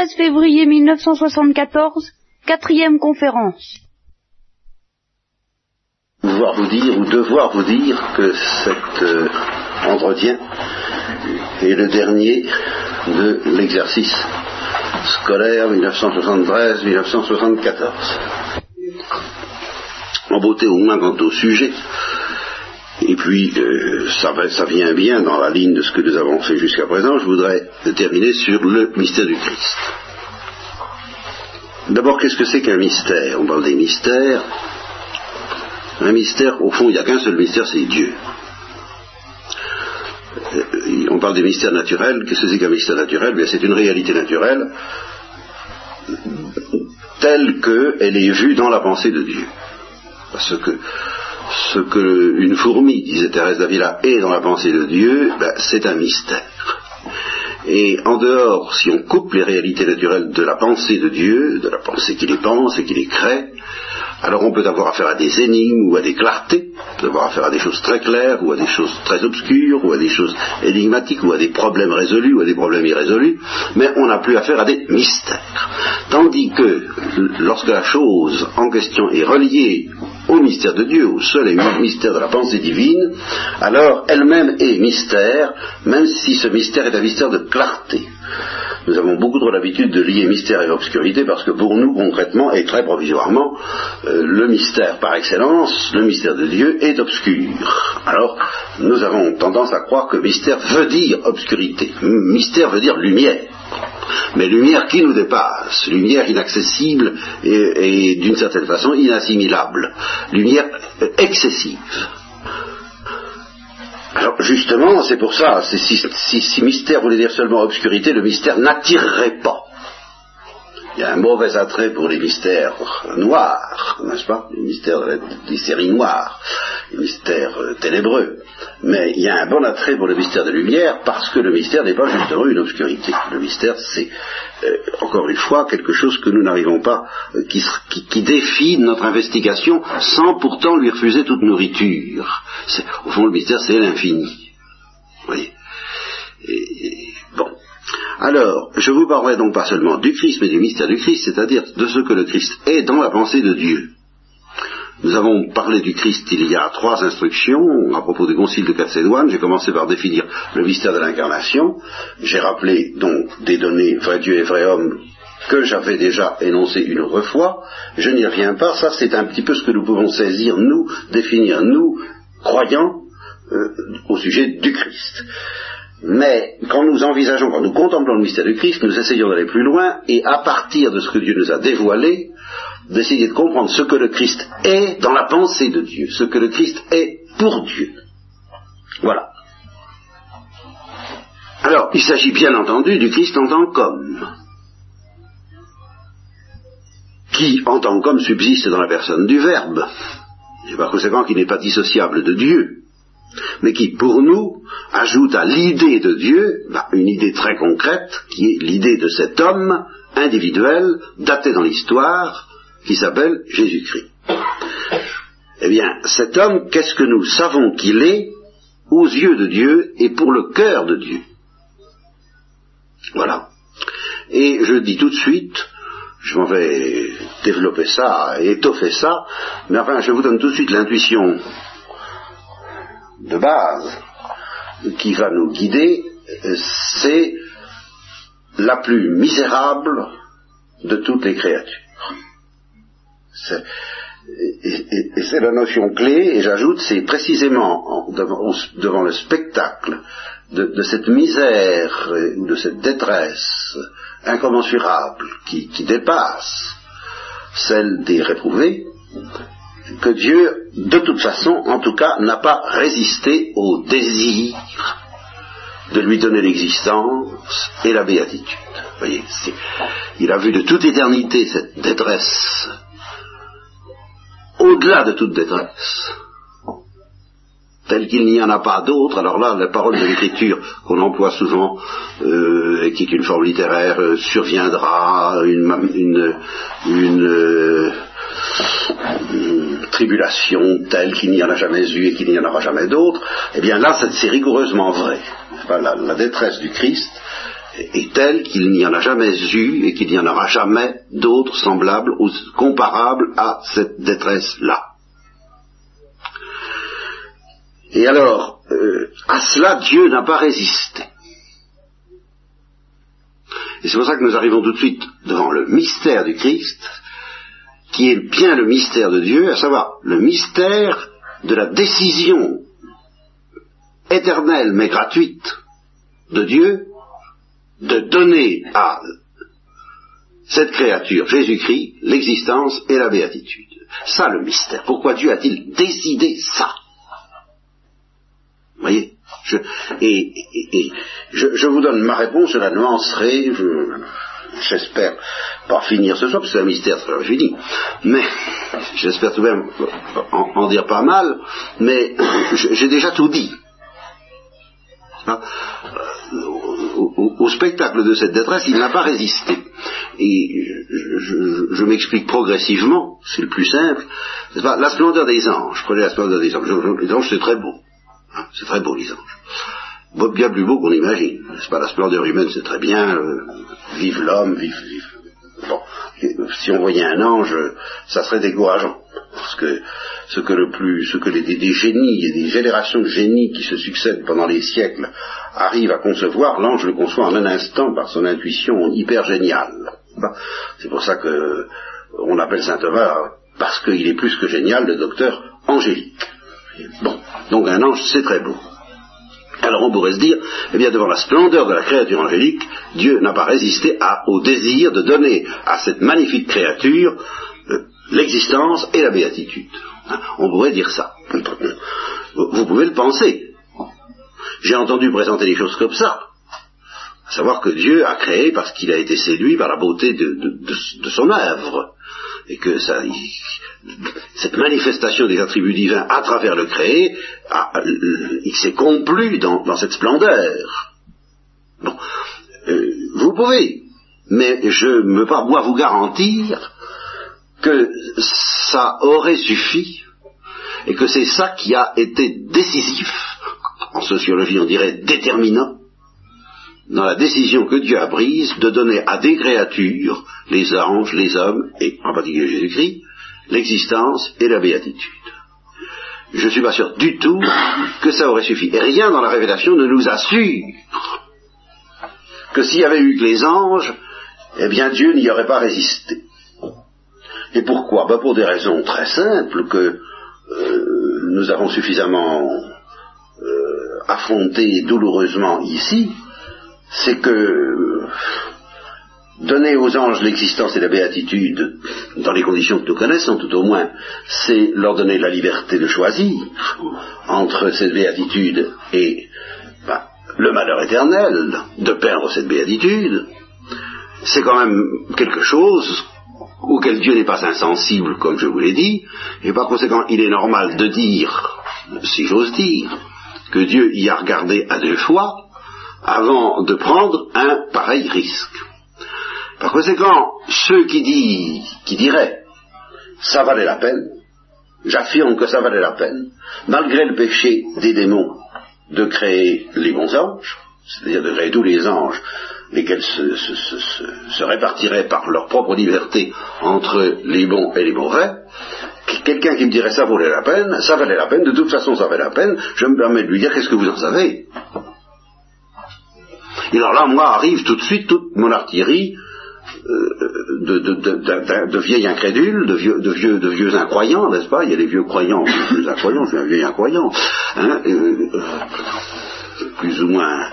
13 février 1974, quatrième conférence. Pouvoir vous dire ou devoir vous dire que cet euh, entretien est le dernier de l'exercice scolaire 1973-1974. En beauté au moins quant au sujet, et puis, euh, ça, vient bien dans la ligne de ce que nous avons fait jusqu'à présent. Je voudrais terminer sur le mystère du Christ. D'abord, qu'est-ce que c'est qu'un mystère? On parle des mystères. Un mystère, au fond, il n'y a qu'un seul mystère, c'est Dieu. Euh, on parle des mystères naturels. Qu'est-ce que c'est qu'un mystère naturel? C'est une réalité naturelle telle qu'elle est vue dans la pensée de Dieu. Parce que ce que une fourmi, disait Thérèse d'Avila, est dans la pensée de Dieu, ben, c'est un mystère. Et en dehors, si on coupe les réalités naturelles de la pensée de Dieu, de la pensée qu'il les pense et qu'il les crée, alors on peut avoir affaire à des énigmes ou à des clartés, on peut avoir affaire à des choses très claires ou à des choses très obscures ou à des choses énigmatiques ou à des problèmes résolus ou à des problèmes irrésolus, mais on n'a plus affaire à des mystères. Tandis que lorsque la chose en question est reliée au mystère de Dieu, au seul et unique mystère de la pensée divine, alors elle-même est mystère, même si ce mystère est un mystère de clarté. Nous avons beaucoup trop l'habitude de lier mystère et obscurité parce que pour nous, concrètement et très provisoirement, euh, le mystère par excellence, le mystère de Dieu, est obscur. Alors, nous avons tendance à croire que mystère veut dire obscurité. Mystère veut dire lumière. Mais lumière qui nous dépasse, lumière inaccessible et, d'une certaine façon inassimilable, lumière excessive. Alors justement, c'est pour ça, si, si, mystère voulait dire seulement obscurité, le mystère n'attirerait pas. Il y a un mauvais attrait pour les mystères noirs, n'est-ce pas? Les mystères des séries noires, les mystères euh, ténébreux. Mais il y a un bon attrait pour le mystère de lumière parce que le mystère n'est pas justement une obscurité. Le mystère, c'est euh, encore une fois quelque chose que nous n'arrivons pas, euh, qui, défie notre investigation sans pourtant lui refuser toute nourriture. Au fond, le mystère, c'est l'infini. Vous. Alors, je vous parlerai donc pas seulement du Christ, mais du mystère du Christ, c'est-à-dire de ce que le Christ est dans la pensée de Dieu. Nous avons parlé du Christ il y a trois instructions à propos du concile de Chalcédoine. J'ai commencé par définir le mystère de l'incarnation. J'ai rappelé donc des données vrai Dieu et vrai homme que j'avais déjà énoncé une autre fois. Je n'y reviens pas. Ça, c'est un petit peu ce que nous pouvons saisir, nous, définir, nous, croyants, euh, au sujet du Christ. Mais quand nous envisageons, quand nous contemplons le mystère du Christ, nous essayons d'aller plus loin et à partir de ce que Dieu nous a dévoilé, d'essayer de comprendre ce que le Christ est dans la pensée de Dieu, ce que le Christ est pour Dieu. Voilà. Alors, il s'agit bien entendu du Christ en tant qu'homme, qui en tant qu'homme subsiste dans la personne du Verbe, et par conséquent qui n'est pas dissociable de Dieu, mais qui pour nous ajoute à l'idée de Dieu bah, une idée très concrète, qui est l'idée de cet homme individuel, daté dans l'histoire, qui s'appelle Jésus-Christ. Eh bien, cet homme, qu'est-ce que nous savons qu'il est aux yeux de Dieu et pour le cœur de Dieu? Voilà. Et je dis tout de suite, je m'en vais développer ça, étoffer ça, mais enfin, je vous donne tout de suite l'intuition de base qui va nous guider, c'est la plus misérable de toutes les créatures. Et, c'est la notion clé, et j'ajoute, c'est précisément devant, le spectacle de, cette misère ou de cette détresse incommensurable qui, qui dépasse celle des réprouvés, que Dieu, de toute façon, en tout cas, n'a pas résisté au désir de lui donner l'existence et la béatitude. Vous voyez, il a vu de toute éternité cette détresse au-delà de toute détresse, tel qu'il n'y en a pas d'autre, alors là, la parole de l'écriture qu'on emploie souvent, euh, et qui est une forme littéraire, euh, surviendra une, euh, tribulation telle qu'il n'y en a jamais eu et qu'il n'y en aura jamais d'autre, eh bien là, c'est rigoureusement vrai. la détresse du Christ est tel qu'il n'y en a jamais eu et qu'il n'y en aura jamais d'autres semblables ou comparables à cette détresse-là. Et alors, euh, à cela, Dieu n'a pas résisté. Et c'est pour ça que nous arrivons tout de suite devant le mystère du Christ, qui est bien le mystère de Dieu, à savoir le mystère de la décision éternelle mais gratuite de Dieu de donner à cette créature, Jésus-Christ, l'existence et la béatitude. Ça le mystère. Pourquoi Dieu a-t-il décidé ça? Vous voyez? Je, vous donne ma réponse, je la nuancerai, j'espère pas finir ce soir, parce que c'est un mystère très fini, mais j'espère tout de même en, dire pas mal, mais j'ai déjà tout dit. Hein? Au, spectacle de cette détresse, il n'a pas résisté. Et je, m'explique progressivement, c'est le plus simple. Pas, la splendeur des anges, prenez la splendeur des anges. les anges, c'est très beau. Hein, c'est très beau, les anges. Bien plus beau qu'on imagine. C'est pas? La splendeur humaine, c'est très bien. Euh, vive l'homme, vive, vive. Bon, si on voyait un ange, ça serait décourageant. Parce que ce que le plus, ce que les, des, génies et des générations de génies qui se succèdent pendant les siècles arrivent à concevoir, l'ange le conçoit en un instant par son intuition hyper géniale. C'est pour ça que on appelle saint Thomas parce qu'il est plus que génial le docteur angélique. Bon, donc un ange, c'est très beau. Alors on pourrait se dire, eh bien devant la splendeur de la créature angélique, Dieu n'a pas résisté au désir de donner à cette magnifique créature euh, l'existence et la béatitude. Hein, on pourrait dire ça. Vous pouvez le penser. J'ai entendu présenter les choses comme ça. Savoir que Dieu a créé parce qu'il a été séduit par la beauté de son œuvre et que ça, cette manifestation des attributs divins à travers le créé, il s'est complu dans, cette splendeur. Bon, euh, vous pouvez, mais je ne veux pas vous garantir que ça aurait suffi et que c'est ça qui a été décisif, en sociologie on dirait déterminant, dans la décision que Dieu a prise de donner à des créatures, les anges, les hommes, et en particulier Jésus-Christ, l'existence et la béatitude. Je ne suis pas sûr du tout que ça aurait suffi. Et rien dans la révélation ne nous assure que s'il y avait eu que les anges, eh bien Dieu n'y aurait pas résisté. Et pourquoi? Ben Pour des raisons très simples que euh, nous avons suffisamment euh, affrontées douloureusement ici, c'est que donner aux anges l'existence et la béatitude dans les conditions que nous connaissons, tout au moins, c'est leur donner la liberté de choisir entre cette béatitude et ben, le malheur éternel, de perdre cette béatitude. C'est quand même quelque chose auquel Dieu n'est pas insensible, comme je vous l'ai dit, et par conséquent, il est normal de dire, si j'ose dire, que Dieu y a regardé à deux fois, avant de prendre un pareil risque. Par conséquent, ceux qui, diraient ça valait la peine, j'affirme que ça valait la peine, malgré le péché des démons, de créer les bons anges, c'est-à-dire de créer tous les anges, lesquels se, se, répartiraient par leur propre liberté entre les bons et les mauvais, quelqu'un qui me dirait ça valait la peine, ça valait la peine, de toute façon ça valait la peine, je me permets de lui dire qu'est-ce que vous en savez? Et alors là, moi, arrive tout de suite toute mon artillerie euh, de, de, incrédules, de vieux, vieux, vieux incroyants, n'est-ce pas? Il y a les vieux croyants, les incroyants, je suis un vieil incroyant, hein, euh, plus ou moins,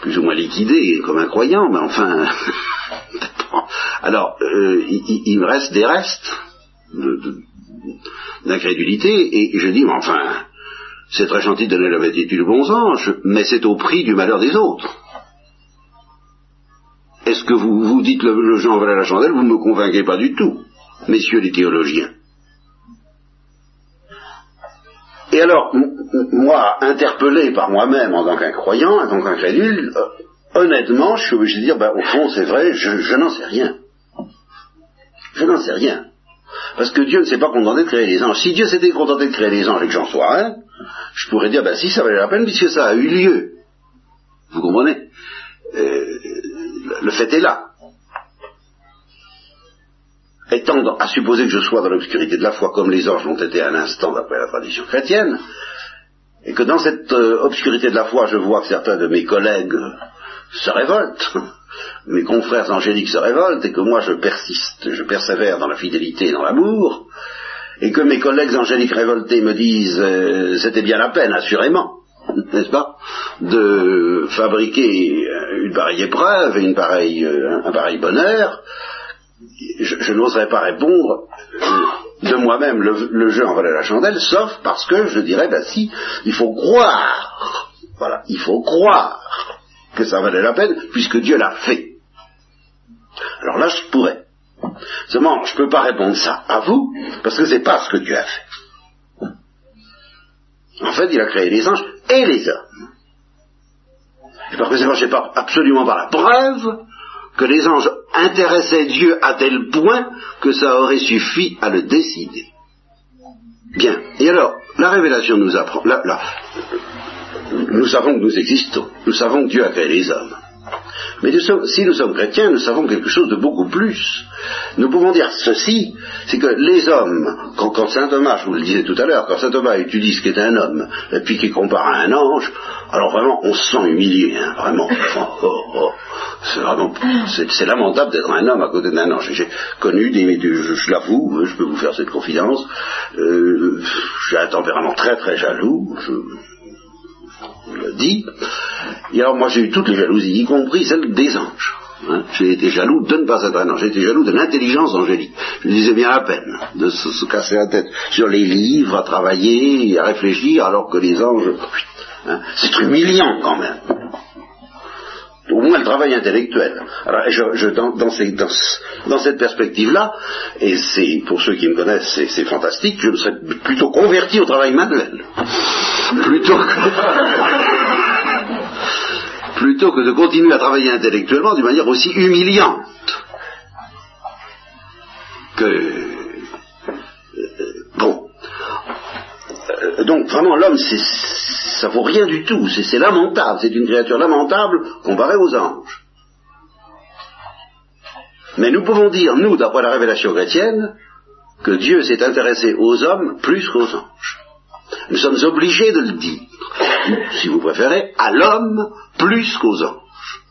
plus ou moins liquidé comme incroyant, mais enfin, alors euh, il, me reste des restes d'incrédulité, et je dis, mais enfin, c'est très gentil de donner la béatitude aux bons anges, mais c'est au prix du malheur des autres. Est-ce que vous vous dites le, Jean valait la chandelle Vous ne me convainquez pas du tout, messieurs les théologiens. Et alors, moi, interpellé par moi-même en tant qu'incroyant, en tant qu'incrédule, euh, honnêtement, je suis obligé de dire, ben, au fond, c'est vrai, je, n'en sais rien. Je n'en sais rien. Parce que Dieu ne s'est pas contenté de créer les anges. Si Dieu s'était contenté de créer les anges et que j'en sois un, je pourrais dire, ben si, ça valait la peine puisque ça a eu lieu. Vous comprenez? Euh, le fait est là. Étant à supposer que je sois dans l'obscurité de la foi comme les anges l'ont été à l'instant d'après la tradition chrétienne, et que dans cette euh, obscurité de la foi, je vois que certains de mes collègues se révoltent, mes confrères angéliques se révoltent, et que moi je persiste, je persévère dans la fidélité et dans l'amour, et que mes collègues angéliques révoltés me disent euh, c'était bien la peine, assurément, n'est-ce pas, de fabriquer une pareille épreuve et une pareille, euh, un pareil bonheur, je, n'oserais pas répondre de moi-même le, jeu en valait la chandelle, sauf parce que je dirais, ben si, il faut croire, voilà, il faut croire que ça valait la peine, puisque Dieu l'a fait. Alors là, je pourrais. Seulement, je ne peux pas répondre ça à vous, parce que c'est pas ce que Dieu a fait. En fait, il a créé les anges et les hommes. Et par conséquent, je n'ai pas absolument pas la preuve que les anges intéressaient Dieu à tel point que ça aurait suffi à le décider. Bien. Et alors, la révélation nous apprend, nous savons que nous existons, nous savons que Dieu a créé les hommes. Mais si nous sommes chrétiens, nous savons quelque chose de beaucoup plus. Nous pouvons dire ceci, c'est que les hommes, quand, saint Thomas, je vous le disais tout à l'heure, quand saint Thomas étudie ce qu'est un homme, et puis qu'il compare à un ange, alors vraiment, on se sent humilié, hein, vraiment. Oh, oh, oh. C'est vraiment, c'est lamentable d'être un homme à côté d'un ange. J'ai connu des, je, je l'avoue, je peux vous faire cette confidence, euh, j'ai un tempérament très très jaloux, je, le dit. Et alors moi j'ai eu toutes les jalousies, y compris celle des anges. Hein. j'ai été jaloux de ne pas être un ange, j'ai été jaloux de l'intelligence angélique. Je disais bien la peine de se, casser la tête sur les livres, à travailler, à réfléchir, alors que les anges, hein, c'est humiliant quand même. Au moins le travail intellectuel. Dans, cette perspective-là, et c'est pour ceux qui me connaissent, c'est fantastique, je serais plutôt converti au travail manuel plutôt que, plutôt que de continuer à travailler intellectuellement d'une manière aussi humiliante que euh, bon euh, donc vraiment l'homme ça vaut rien du tout c'est lamentable c'est une créature lamentable comparée aux anges mais nous pouvons dire nous d'après la révélation chrétienne que Dieu s'est intéressé aux hommes plus qu'aux anges nous sommes obligés de le dire, si vous préférez, à l'homme plus qu'aux anges.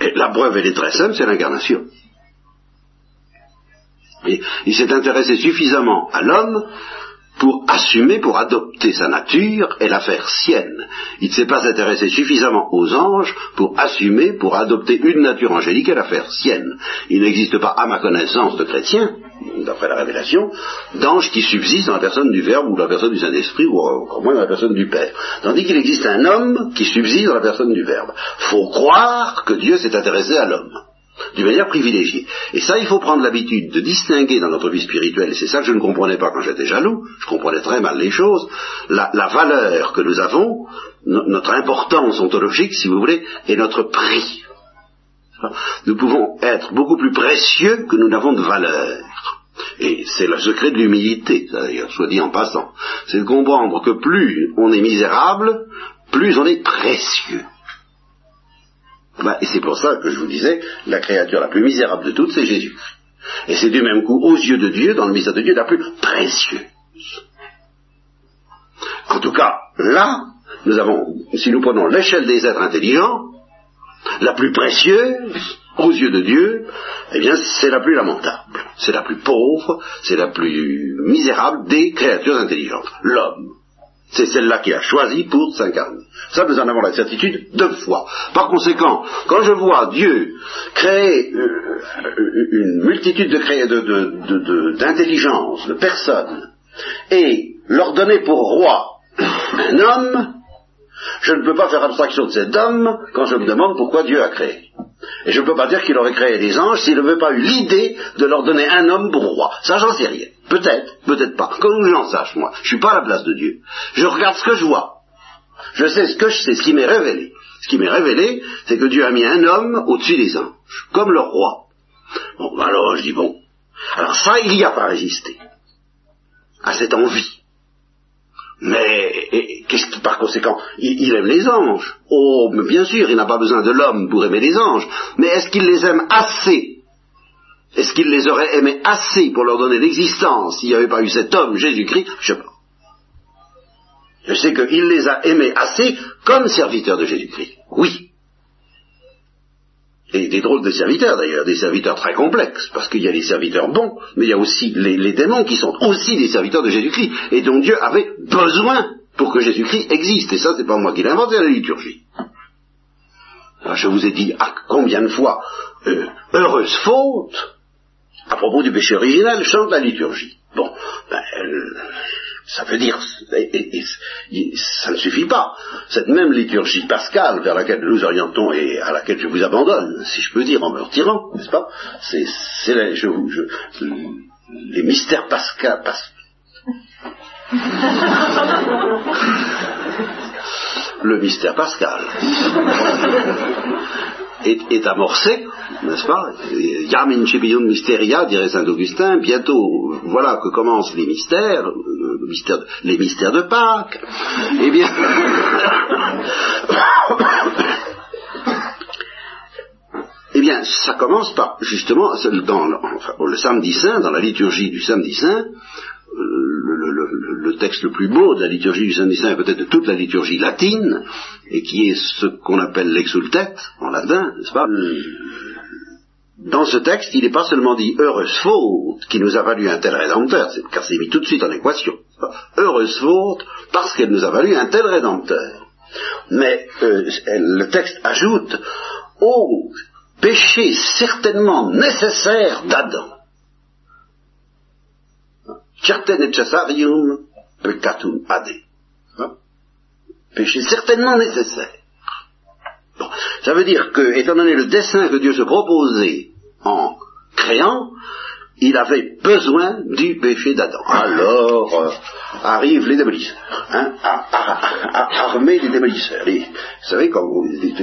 Et la preuve, elle est très simple, c'est l'incarnation. Il s'est intéressé suffisamment à l'homme pour assumer, pour adopter sa nature et la faire sienne. Il ne s'est pas intéressé suffisamment aux anges pour assumer, pour adopter une nature angélique et la faire sienne. Il n'existe pas, à ma connaissance de chrétien, d'après la révélation, d'anges qui subsistent dans la personne du Verbe ou dans la personne du Saint-Esprit ou encore moins dans la personne du Père. Tandis qu'il existe un homme qui subsiste dans la personne du Verbe. Faut croire que Dieu s'est intéressé à l'homme d'une manière privilégiée. Et ça, il faut prendre l'habitude de distinguer dans notre vie spirituelle, et c'est ça que je ne comprenais pas quand j'étais jaloux, je comprenais très mal les choses, la, valeur que nous avons, notre importance ontologique, si vous voulez, et notre prix. Nous pouvons être beaucoup plus précieux que nous n'avons de valeur. Et c'est le secret de l'humilité, d'ailleurs, soit dit en passant. C'est de comprendre que plus on est misérable, plus on est précieux. Bah, et c'est pour ça que je vous disais, la créature la plus misérable de toutes, c'est Jésus. Et c'est du même coup, aux yeux de Dieu, dans le mystère de Dieu, la plus précieuse. En tout cas, là, nous avons, si nous prenons l'échelle des êtres intelligents, la plus précieuse, aux yeux de Dieu, eh bien, c'est la plus lamentable, c'est la plus pauvre, c'est la plus misérable des créatures intelligentes, l'homme. C'est celle-là qui a choisi pour s'incarner. Ça, nous en avons la certitude deux fois. Par conséquent, quand je vois Dieu créer euh, une multitude de, de, de personnes, et leur donner pour roi un homme, je ne peux pas faire abstraction de cet homme quand je me demande pourquoi Dieu a créé. Et je ne peux pas dire qu'il aurait créé des anges s'il n'avait pas eu l'idée de leur donner un homme pour roi. Ça, j'en sais rien. Peut-être, peut-être pas. Comme j'en sache, moi. Je suis pas à la place de Dieu. Je regarde ce que je vois. Je sais ce que je sais, ce qui m'est révélé. Ce qui m'est révélé, c'est que Dieu a mis un homme au-dessus des anges, comme le roi. Bon, alors je dis bon. Alors ça, il n'y a pas résisté à cette envie. Mais qu'est-ce qui, par conséquent, il, aime les anges. Oh, bien sûr, il n'a pas besoin de l'homme pour aimer les anges. Mais est-ce qu'il les aime assez? Est-ce qu'il les aurait aimés assez pour leur donner l'existence? S'il n'y avait pas eu cet homme, Jésus-Christ Je sais pas. Je sais qu'il les a aimés assez comme serviteurs de Jésus-Christ. Oui. Des drôles de serviteurs d'ailleurs, des serviteurs très complexes, parce qu'il y a les serviteurs bons, mais il y a aussi les, démons qui sont aussi des serviteurs de Jésus-Christ, et dont Dieu avait besoin pour que Jésus-Christ existe. Et ça, c'est pas moi qui l'ai inventé, la liturgie. Alors, je vous ai dit à combien de fois, euh, heureuse faute, à propos du péché original, chante la liturgie. Bon, ben, ça veut dire, ça ne suffit pas. Cette même liturgie pascale vers laquelle nous orientons et à laquelle je vous abandonne, si je peux dire, en me retirant, n'est-ce pas? C'est les, les mystères pascals. le mystère pascal est, amorcé, n'est-ce pas Yam in mysteria, dirait saint Augustin, bientôt, voilà que commencent les mystères, les mystères de Pâques. Eh bien, eh bien, ça commence par, justement, dans le samedi saint, dans la liturgie du samedi saint, le, texte le plus beau de la liturgie du samedi saint est peut-être de toute la liturgie latine, et qui est ce qu'on appelle l'exultet, en latin, n'est-ce pas? Dans ce texte, il n'est pas seulement dit heureuse faute qui nous a valu un tel rédempteur, car c'est mis tout de suite en équation. Heureuse faute parce qu'elle nous a valu un tel rédempteur. Mais euh, le texte ajoute au péché certainement nécessaire d'Adam. Certe necessarium peccatum ade. Péché certainement nécessaire. Ça veut dire que, étant donné le dessin que Dieu se proposait en créant, il avait besoin du péché d'Adam. Alors euh, arrivent les démolisseurs, hein, armés des démolisseurs. vous savez, comme les,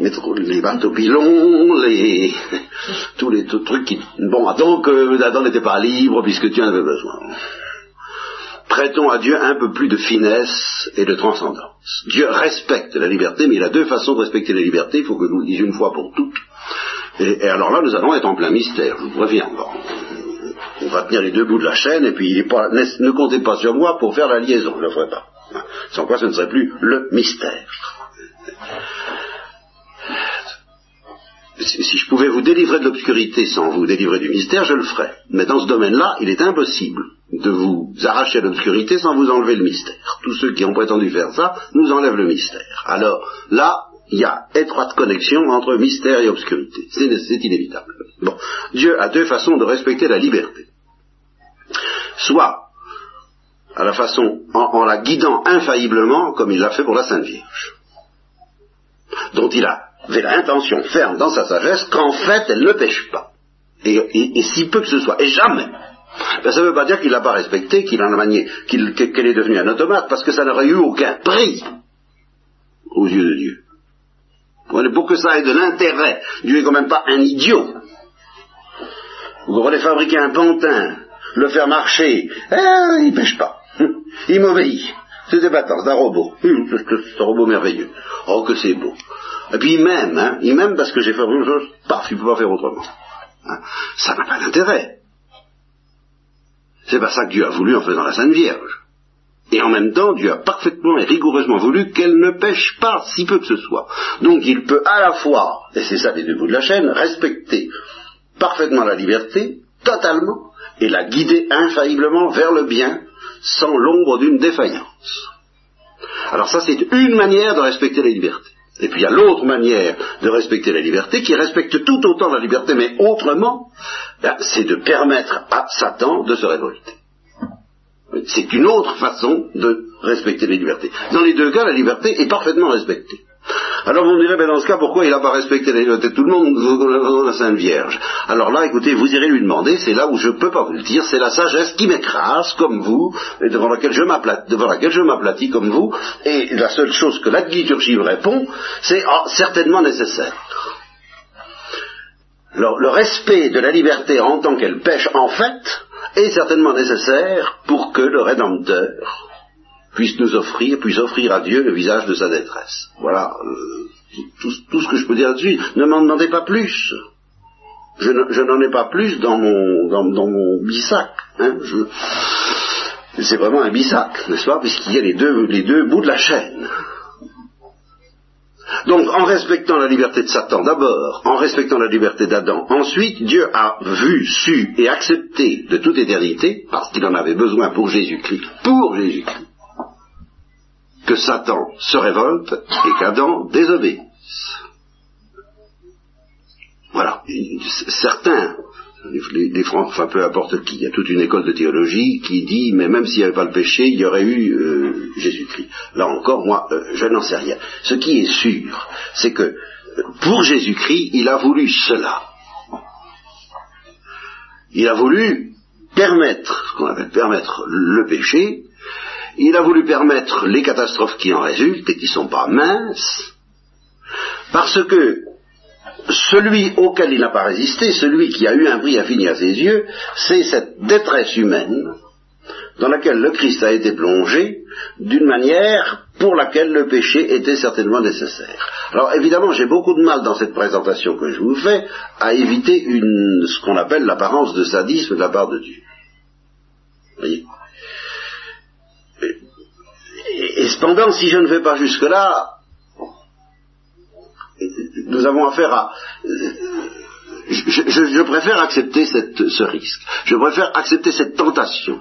les, les bateaux pilons, les, tous les trucs qui... Bon, donc euh, Adam n'était pas libre puisque tu en avais besoin prêtons à Dieu un peu plus de finesse et de transcendance. Dieu respecte la liberté, mais il a deux façons de respecter la liberté, il faut que nous le disions une fois pour toutes. Et, alors là, nous allons être en plein mystère, je vous préviens. on va tenir les deux bouts de la chaîne, et puis ne, comptez pas sur moi pour faire la liaison, je ne le ferai pas. Sans quoi ce ne serait plus le mystère si je pouvais vous délivrer de l'obscurité sans vous délivrer du mystère, je le ferais. Mais dans ce domaine-là, il est impossible de vous arracher à l'obscurité sans vous enlever le mystère. Tous ceux qui ont prétendu faire ça nous enlèvent le mystère. Alors là, il y a étroite connexion entre mystère et obscurité. C'est inévitable. Bon, Dieu a deux façons de respecter la liberté. Soit à la façon, en, la guidant infailliblement, comme il l'a fait pour la Sainte Vierge, dont il avait l'intention ferme dans sa sagesse qu'en fait elle ne pêche pas. Et, si peu que ce soit, et jamais. Ben, ça ne veut pas dire qu'il l'a pas respecté, qu'il en a manié, qu'elle est devenue un automate, parce que ça n'aurait eu aucun prix aux yeux de Dieu. Pour que ça ait de l'intérêt, Dieu n'est quand même pas un idiot. Vous allez fabriquer un pantin, le faire marcher, eh, il pêche pas. Il m'obéit. C'est bâtards, c'est un robot. C'est un robot merveilleux. Oh, que c'est beau. Et puis il m'aime, hein, il m'aime parce que j'ai fait quelque chose, paf, il ne peut pas faire autrement. Hein. Ça n'a pas d'intérêt. C'est pas ça que Dieu a voulu en faisant la Sainte Vierge. Et en même temps, Dieu a parfaitement et rigoureusement voulu qu'elle ne pêche pas, si peu que ce soit. Donc il peut à la fois, et c'est ça les deux bouts de la chaîne, respecter parfaitement la liberté, totalement, et la guider infailliblement vers le bien, sans l'ombre d'une défaillance. Alors ça, c'est une manière de respecter la liberté. Et puis il y a l'autre manière de respecter la liberté, qui respecte tout autant la liberté, mais autrement, ben, c'est de permettre à Satan de se révolter. C'est une autre façon de respecter la liberté. Dans les deux cas, la liberté est parfaitement respectée. Alors vous me direz, ben dans ce cas, pourquoi il n'a pas respecté la liberté de tout le monde, la Sainte Vierge? Alors là, écoutez, vous irez lui demander, c'est là où je ne peux pas vous le dire, c'est la sagesse qui m'écrase comme vous, et devant laquelle je m'aplatis, devant laquelle je m'aplatis comme vous, et la seule chose que la liturgie me répond, c'est ah, certainement nécessaire. Alors, le respect de la liberté en tant qu'elle pêche en fait est certainement nécessaire pour que le Rédempteur puisse nous offrir, puisse offrir à Dieu le visage de sa détresse. Voilà euh, tout, ce que je peux dire là-dessus. Ne m'en demandez pas plus. Je, n'en ai pas plus dans mon, dans, mon bissac. Hein. c'est vraiment un bissac, n'est-ce pas, puisqu'il y a les deux, les deux bouts de la chaîne. Donc, en respectant la liberté de Satan d'abord, en respectant la liberté d'Adam, ensuite, Dieu a vu, su et accepté de toute éternité, parce qu'il en avait besoin pour Jésus-Christ, pour Jésus-Christ, que Satan se révolte et qu'Adam désobéisse. Voilà. Certains, les, Francs, enfin peu importe qui, il y a toute une école de théologie qui dit, mais même s'il n'y avait pas le péché, il y aurait eu euh, Jésus-Christ. Là encore, moi, euh, je n'en sais rien. Ce qui est sûr, c'est que pour Jésus-Christ, il a voulu cela. Il a voulu permettre, ce qu'on appelle permettre le péché, il a voulu permettre les catastrophes qui en résultent et qui ne sont pas minces, parce que celui auquel il n'a pas résisté, celui qui a eu un prix infini à ses yeux, c'est cette détresse humaine dans laquelle le Christ a été plongé d'une manière pour laquelle le péché était certainement nécessaire. Alors évidemment, j'ai beaucoup de mal dans cette présentation que je vous fais à éviter une, ce qu'on appelle l'apparence de sadisme de la part de Dieu. Vous voyez? Et cependant, si je ne vais pas jusque-là, nous avons affaire à... Je, préfère accepter ce risque. Je préfère accepter cette tentation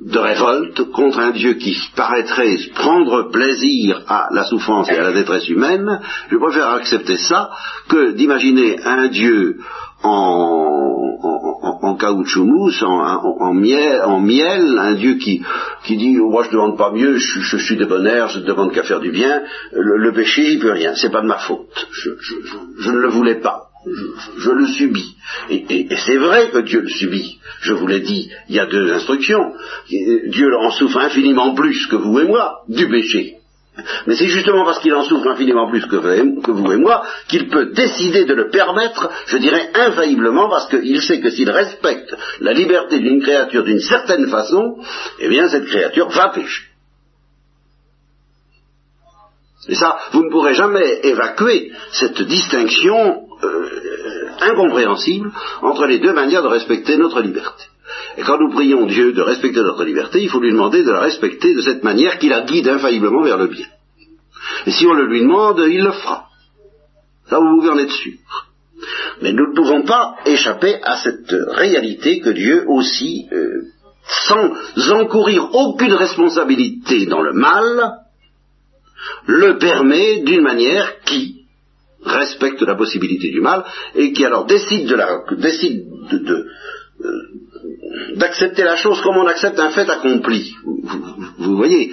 de révolte contre un Dieu qui paraîtrait prendre plaisir à la souffrance et à la détresse humaine. Je préfère accepter ça que d'imaginer un Dieu en, caoutchouc mousse, en, miel, un Dieu qui, dit oh, moi je ne demande pas mieux, je, suis de bon air, je ne demande qu'à faire du bien, le, péché il peut rien, c'est pas de ma faute, je, je, ne le voulais pas, je, le subis. Et, c'est vrai que Dieu le subit, je vous l'ai dit, il y a deux instructions, Dieu en souffre infiniment plus que vous et moi du péché. Mais c'est justement parce qu'il en souffre infiniment plus que vous et moi qu'il peut décider de le permettre, je dirais infailliblement, parce qu'il sait que s'il respecte la liberté d'une créature d'une certaine façon, eh bien cette créature va pécher. Et ça, vous ne pourrez jamais évacuer cette distinction euh, incompréhensible entre les deux manières de respecter notre liberté. Et quand nous prions Dieu de respecter notre liberté, il faut lui demander de la respecter de cette manière qui la guide infailliblement vers le bien. Et si on le lui demande, il le fera. Ça, vous pouvez en être sûr. Mais nous ne pouvons pas échapper à cette réalité que Dieu aussi, euh, sans encourir aucune responsabilité dans le mal, le permet d'une manière qui respecte la possibilité du mal et qui alors décide de, la, décide de, euh, d'accepter la chose comme on accepte un fait accompli. Vous, voyez,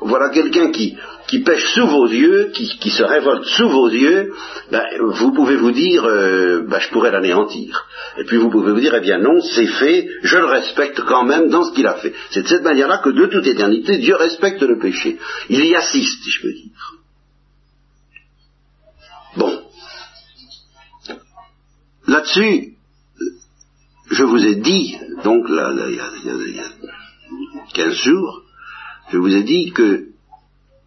voilà quelqu'un qui, pêche sous vos yeux, qui, se révolte sous vos yeux, ben, vous pouvez vous dire, euh, ben, je pourrais l'anéantir. Et puis vous pouvez vous dire, eh bien non, c'est fait, je le respecte quand même dans ce qu'il a fait. C'est de cette manière-là que de toute éternité, Dieu respecte le péché. Il y assiste, si je peux dire. Bon. Là-dessus, je vous ai dit, donc là, il, y a, 15 jours, je vous ai dit que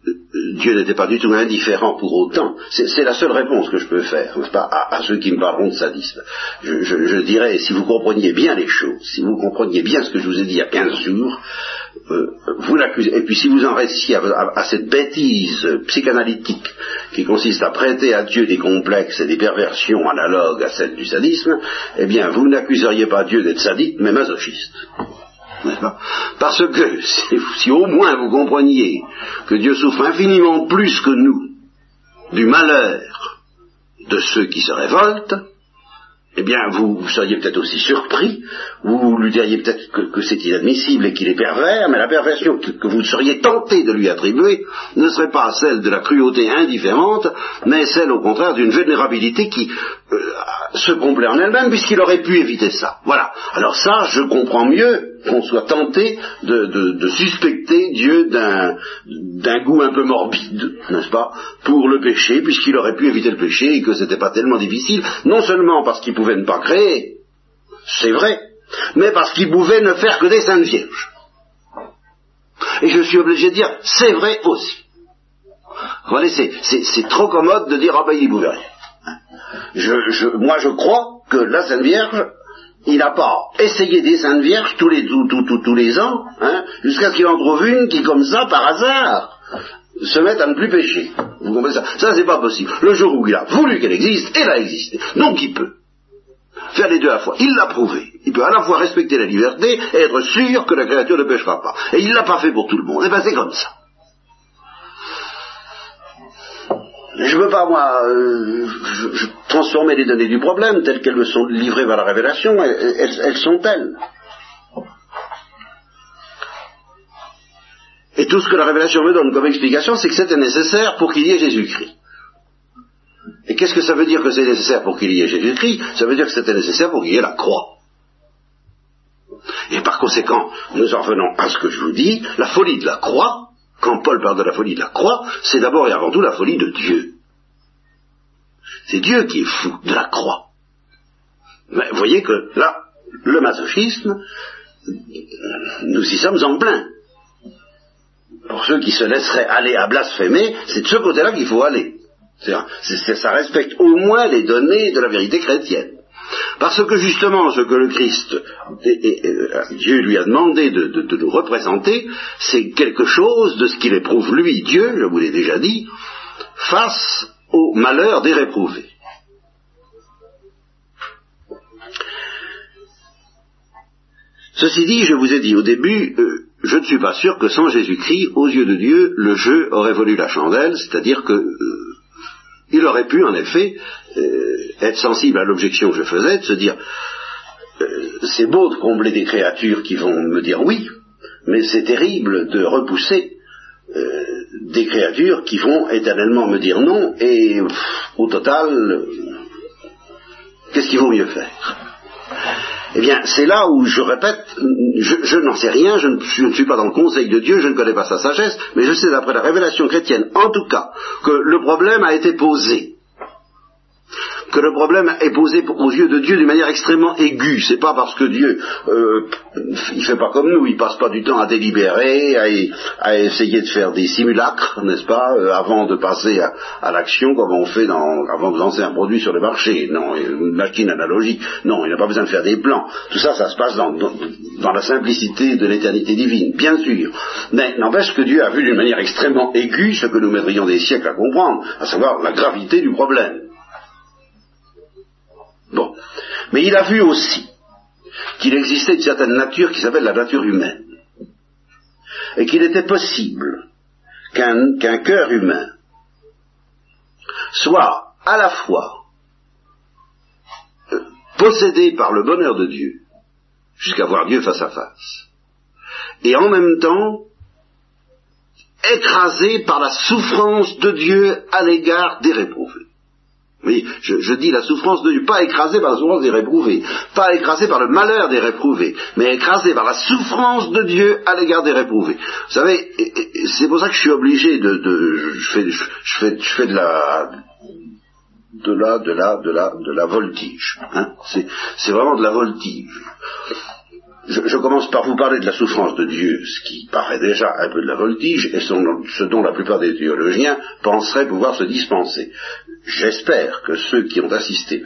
euh, Dieu n'était pas du tout indifférent pour autant. C'est la seule réponse que je peux faire, pas, à, ceux qui me parleront de sadisme. Je, dirais, si vous compreniez bien les choses, si vous compreniez bien ce que je vous ai dit il y a 15 jours, euh, vous l'accusez. Et puis si vous en restiez à, cette bêtise psychanalytique qui consiste à prêter à Dieu des complexes et des perversions analogues à celles du sadisme, eh bien vous n'accuseriez pas Dieu d'être sadique, mais masochiste. Parce que si, au moins vous compreniez que Dieu souffre infiniment plus que nous du malheur de ceux qui se révoltent, eh bien, vous, seriez peut-être aussi surpris, vous lui diriez peut-être que, c'est inadmissible et qu'il est pervers, mais la perversion que, vous seriez tenté de lui attribuer ne serait pas celle de la cruauté indifférente, mais celle au contraire d'une vénérabilité qui euh, se complaît en elle-même, puisqu'il aurait pu éviter ça. Voilà. Alors ça, je comprends mieux qu'on soit tenté de, suspecter Dieu d'un goût un peu morbide, n'est-ce pas, pour le péché, puisqu'il aurait pu éviter le péché et que ce n'était pas tellement difficile, non seulement parce qu'il pouvait ne pas créer, c'est vrai, mais parce qu'il pouvait ne faire que des saintes vierges. Et je suis obligé de dire, c'est vrai aussi. Vous voyez, c'est trop commode de dire, ah ben il pouvait rien. Moi je crois que la Sainte Vierge, il n'a pas essayé des Saintes Vierges tous les, tous les ans, hein, jusqu'à ce qu'il en trouve une qui, comme ça, par hasard, se mette à ne plus pécher. Vous comprenez ça? Ça, c'est pas possible. Le jour où il a voulu qu'elle existe, elle a existé. Donc il peut faire les deux à la fois. Il l'a prouvé. Il peut à la fois respecter la liberté et être sûr que la créature ne pêchera pas. Et il l'a pas fait pour tout le monde. Et eh bien c'est comme ça. Je ne veux pas, moi, euh, transformer les données du problème telles qu'elles me sont livrées par la révélation. elles sont telles. Et tout ce que la révélation me donne comme explication, c'est que c'était nécessaire pour qu'il y ait Jésus-Christ. Et qu'est-ce que ça veut dire que c'est nécessaire pour qu'il y ait Jésus-Christ? Ça veut dire que c'était nécessaire pour qu'il y ait la croix. Et par conséquent, nous en venons à ce que je vous dis, la folie de la croix, quand Paul parle de la folie de la croix, c'est d'abord et avant tout la folie de Dieu. C'est Dieu qui est fou de la croix. Mais vous voyez que là, le masochisme, nous y sommes en plein. Pour ceux qui se laisseraient aller à blasphémer, c'est de ce côté-là qu'il faut aller ça respecte au moins les données de la vérité chrétienne. Parce que justement, ce que le Christ, Dieu lui a demandé de, nous représenter, c'est quelque chose de ce qu'il éprouve lui, Dieu, je vous l'ai déjà dit, face au malheur des réprouvés. Ceci dit, je vous ai dit au début, euh, je ne suis pas sûr que sans Jésus-Christ, aux yeux de Dieu, le jeu aurait voulu la chandelle, c'est-à-dire que euh, il aurait pu, en effet, euh, être sensible à l'objection que je faisais, de se dire, euh, c'est beau de combler des créatures qui vont me dire oui, mais c'est terrible de repousser euh, des créatures qui vont éternellement me dire non, et au total, qu'est-ce qu'il vaut mieux faire? Eh bien, c'est là où je répète, je, n'en sais rien, je ne, suis pas dans le conseil de Dieu, je ne connais pas sa sagesse, mais je sais d'après la révélation chrétienne, en tout cas, que le problème a été posé que le problème est posé aux yeux de Dieu d'une manière extrêmement aiguë. C'est pas parce que Dieu, euh, il fait pas comme nous, il passe pas du temps à délibérer, à, essayer de faire des simulacres, n'est-ce pas, euh, avant de passer à, l'action comme on fait dans, avant de lancer un produit sur le marché. Non, une machine analogique. Non, il n'a pas besoin de faire des plans. Tout ça, ça se passe dans, dans la simplicité de l'éternité divine, bien sûr. Mais n'empêche que Dieu a vu d'une manière extrêmement aiguë ce que nous mettrions des siècles à comprendre, à savoir la gravité du problème. Mais il a vu aussi qu'il existait une certaine nature qui s'appelle la nature humaine. Et qu'il était possible qu'un cœur humain soit à la fois euh, possédé par le bonheur de Dieu, jusqu'à voir Dieu face à face, et en même temps écrasé par la souffrance de Dieu à l'égard des réprouvés. Oui, je, dis la souffrance de Dieu, pas écrasé par la souffrance des réprouvés, pas écrasé par le malheur des réprouvés, mais écrasé par la souffrance de Dieu à l'égard des réprouvés. Vous savez, c'est pour ça que je suis obligé de, je, fais, je, fais, je fais de la, de la, de la, de la, de la voltige. Hein c'est vraiment de la voltige je, commence par vous parler de la souffrance de Dieu, ce qui paraît déjà un peu de la voltige, et ce dont la plupart des théologiens penseraient pouvoir se dispenser. J'espère que ceux qui ont assisté,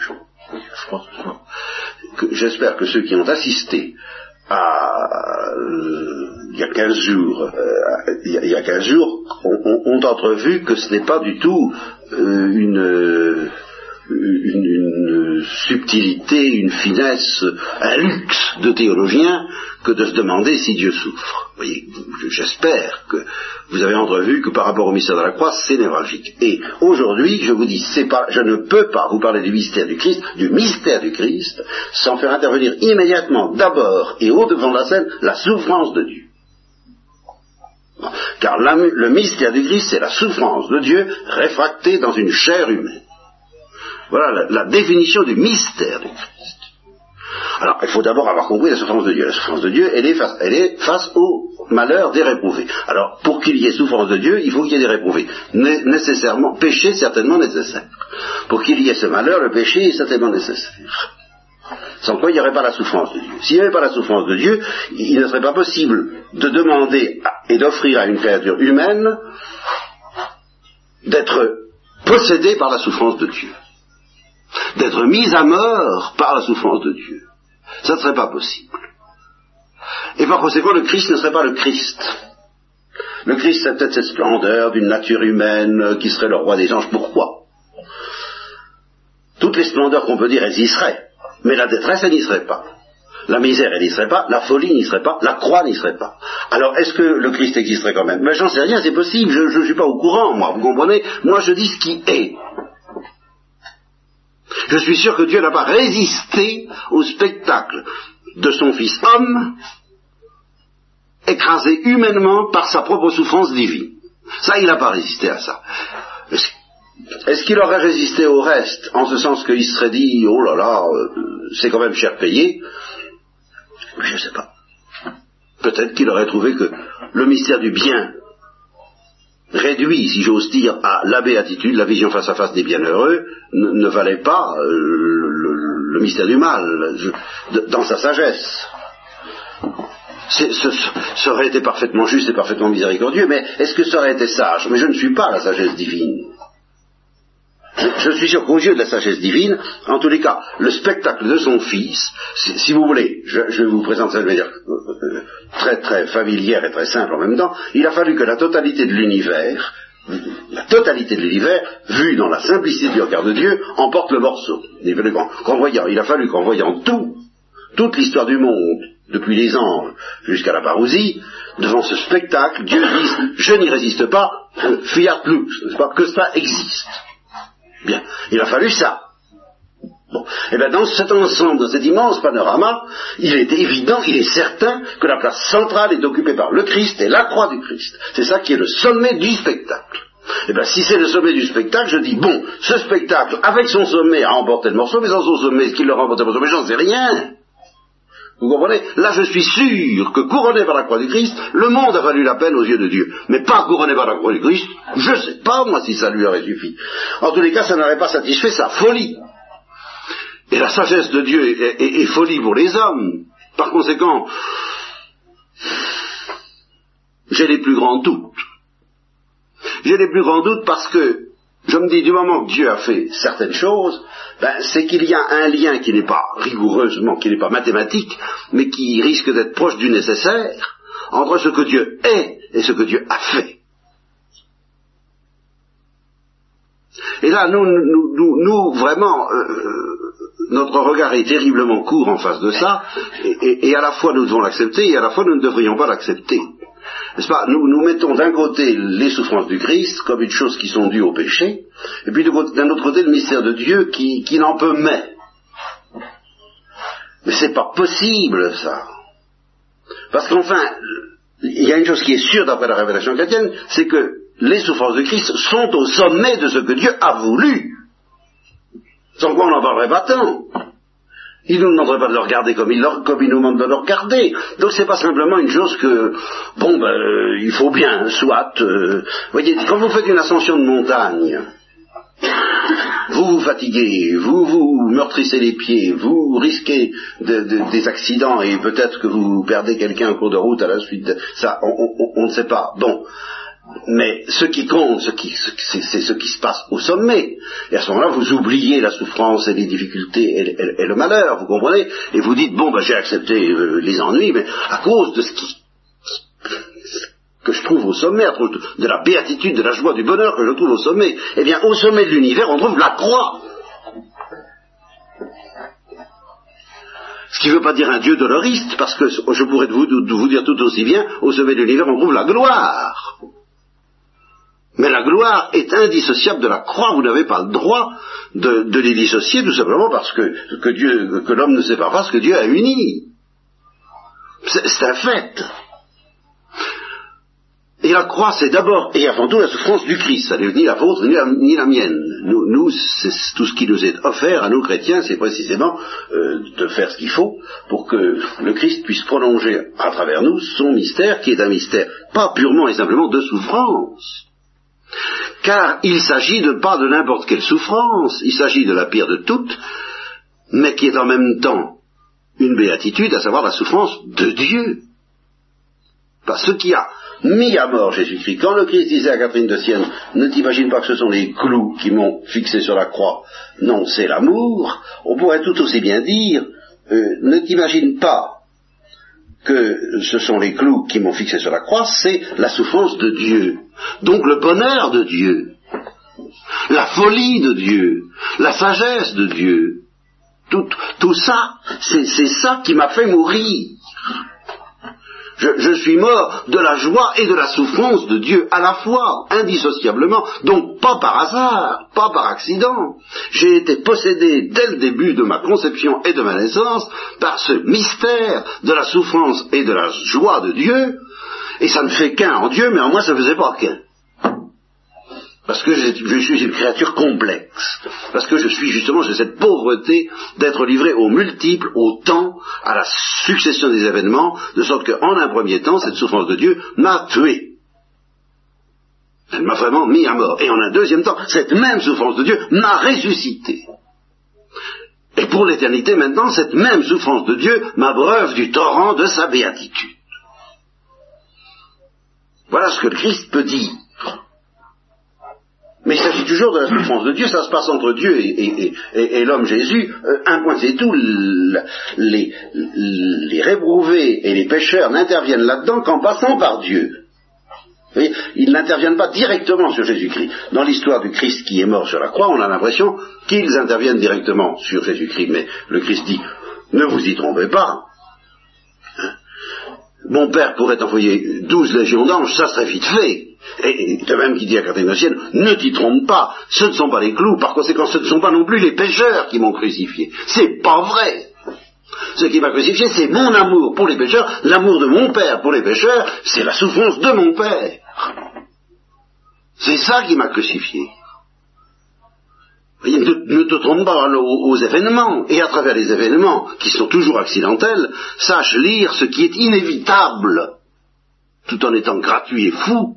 j'espère que ceux qui ont assisté à, euh, il y a 15 jours, euh, il, y a, 15 jours, ont, entrevu que ce n'est pas du tout euh, une une, subtilité, une finesse, un luxe de théologien que de se demander si Dieu souffre. Vous voyez, j'espère que vous avez entrevu que par rapport au mystère de la croix, c'est névralgique. Et aujourd'hui, je vous dis, pas, je ne peux pas vous parler du mystère du Christ, du mystère du Christ, sans faire intervenir immédiatement, d'abord et au devant de la scène, la souffrance de Dieu. Car le mystère du Christ, c'est la souffrance de Dieu réfractée dans une chair humaine. Voilà la, définition du mystère du Christ. Alors, il faut d'abord avoir compris la souffrance de Dieu. La souffrance de Dieu, elle est face, au malheur des réprouvés. Alors, pour qu'il y ait souffrance de Dieu, il faut qu'il y ait des réprouvés. nécessairement, péché certainement nécessaire. Pour qu'il y ait ce malheur, le péché est certainement nécessaire. sans quoi il n'y aurait pas la souffrance de Dieu. S'il n'y avait pas la souffrance de Dieu, il ne serait pas possible de demander et d'offrir à une créature humaine d'être possédée par la souffrance de Dieu, d'être mise à mort par la souffrance de Dieu. Ça ne serait pas possible. Et par conséquent, le Christ ne serait pas le Christ. Le Christ, c'est peut-être cette splendeur d'une nature humaine qui serait le roi des anges. Pourquoi? Toutes les splendeurs qu'on peut dire, elles y seraient. Mais la détresse, elle n'y serait pas. La misère, elle n'y serait pas. La folie n'y serait pas. La croix n'y serait pas. Alors, est-ce que le Christ existerait quand même? Mais j'en sais rien, c'est possible. Je ne suis pas au courant, moi. Vous comprenez? Moi, je dis ce qui est. Je suis sûr que Dieu n'a pas résisté au spectacle de son Fils homme, écrasé humainement par sa propre souffrance divine. Ça, il n'a pas résisté à ça. Est-ce qu'il aurait résisté au reste, en ce sens qu'il serait dit, oh là là, euh, c'est quand même cher payé Je ne sais pas. Peut-être qu'il aurait trouvé que le mystère du bien, réduit, si j'ose dire, à la béatitude, la vision face à face des bienheureux, ne, valait pas euh, le, mystère du mal, dans sa sagesse. ça aurait été parfaitement juste et parfaitement miséricordieux, mais est-ce que ça aurait été sage? Mais je ne suis pas la sagesse divine. Je, suis sûr qu'aux yeux de la sagesse divine, en tous les cas, le spectacle de son fils, si, vous voulez, je, vous présenter ça de manière euh, très très familière et très simple en même temps, il a fallu que la totalité de l'univers, la totalité de l'univers, vue dans la simplicité du regard de Dieu, emporte le morceau. Il a fallu qu'en voyant, tout, toute l'histoire du monde, depuis les anges jusqu'à la parousie, devant ce spectacle, Dieu dise, je n'y résiste pas, fiat lux, n'est-ce pas, que ça existe. Bien, il a fallu ça. Bon. Et eh bien dans cet ensemble, dans cet immense panorama, il est évident, il est certain que la place centrale est occupée par le Christ et la croix du Christ. C'est ça qui est le sommet du spectacle. Et eh bien si c'est le sommet du spectacle, je dis, bon, ce spectacle, avec son sommet, a emporté le morceau, mais sans son sommet, est-ce qu'il l'a remporté le morceau Mais j'en sais rien. Vous comprenez? Là, je suis sûr que couronné par la croix du Christ, le monde a valu la peine aux yeux de Dieu. Mais pas couronné par la croix du Christ, je ne sais pas, moi, si ça lui aurait suffi. En tous les cas, ça n'aurait pas satisfait sa folie. Et la sagesse de Dieu est, folie pour les hommes. Par conséquent, j'ai les plus grands doutes. J'ai les plus grands doutes parce que je me dis, du moment que Dieu a fait certaines choses, ben, c'est qu'il y a un lien qui n'est pas rigoureusement, qui n'est pas mathématique, mais qui risque d'être proche du nécessaire, entre ce que Dieu est et ce que Dieu a fait. Et là, nous, nous, nous, vraiment, euh, notre regard est terriblement court en face de ça, et à la fois nous devons l'accepter, et à la fois nous ne devrions pas l'accepter n'est-ce pas? Nous, mettons d'un côté les souffrances du Christ comme une chose qui sont dues au péché, et puis d'un autre côté le mystère de Dieu qui, qui n'en peut mais. Mais c'est pas possible ça. Parce qu'enfin, il y a une chose qui est sûre d'après la révélation chrétienne, c'est que les souffrances de Christ sont au sommet de ce que Dieu a voulu. Sans quoi on n'en parlerait pas tant. Il ne nous demanderait pas de le regarder comme il, comme il nous demande de le regarder. Donc c'est pas simplement une chose que, bon, ben, euh, il faut bien, soit. Euh, voyez, quand vous faites une ascension de montagne, vous vous fatiguez, vous vous meurtrissez les pieds, vous risquez des accidents et peut-être que vous perdez quelqu'un au cours de route à la suite de ça, on ne sait pas. Bon, mais ce qui compte, c'est ce qui se passe au sommet. Et à ce moment-là, vous oubliez la souffrance et les difficultés et, le malheur, vous comprenez? Et vous dites, bon, ben, j'ai accepté euh, les ennuis, mais à cause de ce qui, que je trouve au sommet, de la béatitude, de la joie, du bonheur que je trouve au sommet, eh bien, au sommet de l'univers, on trouve la croix. Ce qui ne veut pas dire un Dieu doloriste, parce que je pourrais vous dire tout aussi bien, au sommet de l'univers, on trouve la gloire. Mais la gloire est indissociable de la croix. Vous n'avez pas le droit de, les dissocier tout simplement parce que, que Dieu, que l'homme ne sait pas ce que Dieu a uni. C'est un fait. Et la croix, c'est d'abord et avant tout la souffrance du Christ. Ça n'est ni la vôtre ni la, mienne. Nous, tout ce qui nous est offert à nous chrétiens, c'est précisément euh, de faire ce qu'il faut pour que le Christ puisse prolonger à travers nous son mystère, qui est un mystère pas purement et simplement de souffrance, car il s'agit de pas de n'importe quelle souffrance, il s'agit de la pire de toutes, mais qui est en même temps une béatitude, à savoir la souffrance de Dieu. Parce ce qui a mis à mort Jésus-Christ. Quand le Christ disait à Catherine de Sienne, ne t'imagine pas que ce sont les clous qui m'ont fixé sur la croix, non, c'est l'amour, on pourrait tout aussi bien dire, euh, ne t'imagine pas que ce sont les clous qui m'ont fixé sur la croix, c'est la souffrance de Dieu. Donc le bonheur de Dieu, la folie de Dieu, la sagesse de Dieu, tout, tout ça, c'est ça qui m'a fait mourir. Je, suis mort de la joie et de la souffrance de Dieu à la fois, indissociablement, donc pas par hasard, pas par accident. J'ai été possédé dès le début de ma conception et de ma naissance par ce mystère de la souffrance et de la joie de Dieu, et ça ne fait qu'un en Dieu, mais en moi ça ne faisait pas qu'un. Parce que je, suis une créature complexe. Parce que je suis justement, j'ai cette pauvreté d'être livré aux multiples, au temps, à la succession des événements, de sorte qu'en un premier temps, cette souffrance de Dieu m'a tué. Elle m'a vraiment mis à mort. Et en un deuxième temps, cette même souffrance de Dieu m'a ressuscité. Et pour l'éternité maintenant, cette même souffrance de Dieu m'abreuve du torrent de sa béatitude. Voilà ce que le Christ peut dire. Mais il s'agit toujours de la souffrance de Dieu, ça se passe entre Dieu et, l'homme Jésus. Euh, un point c'est tout, les, les réprouvés et les pécheurs n'interviennent là-dedans qu'en passant par Dieu. ils n'interviennent pas directement sur Jésus-Christ. Dans l'histoire du Christ qui est mort sur la croix, on a l'impression qu'ils interviennent directement sur Jésus-Christ. Mais le Christ dit, ne vous y trompez pas. Mon père pourrait envoyer douze légions d'anges, ça serait vite fait. Et de même qui dit à Carthaginossienne, ne t'y trompe pas, ce ne sont pas les clous, par conséquent ce ne sont pas non plus les pécheurs qui m'ont crucifié. C'est pas vrai. Ce qui m'a crucifié, c'est mon amour pour les pécheurs, l'amour de mon Père pour les pécheurs, c'est la souffrance de mon Père. C'est ça qui m'a crucifié. Ne, te trompe pas aux, événements, et à travers les événements, qui sont toujours accidentels, sache lire ce qui est inévitable, tout en étant gratuit et fou,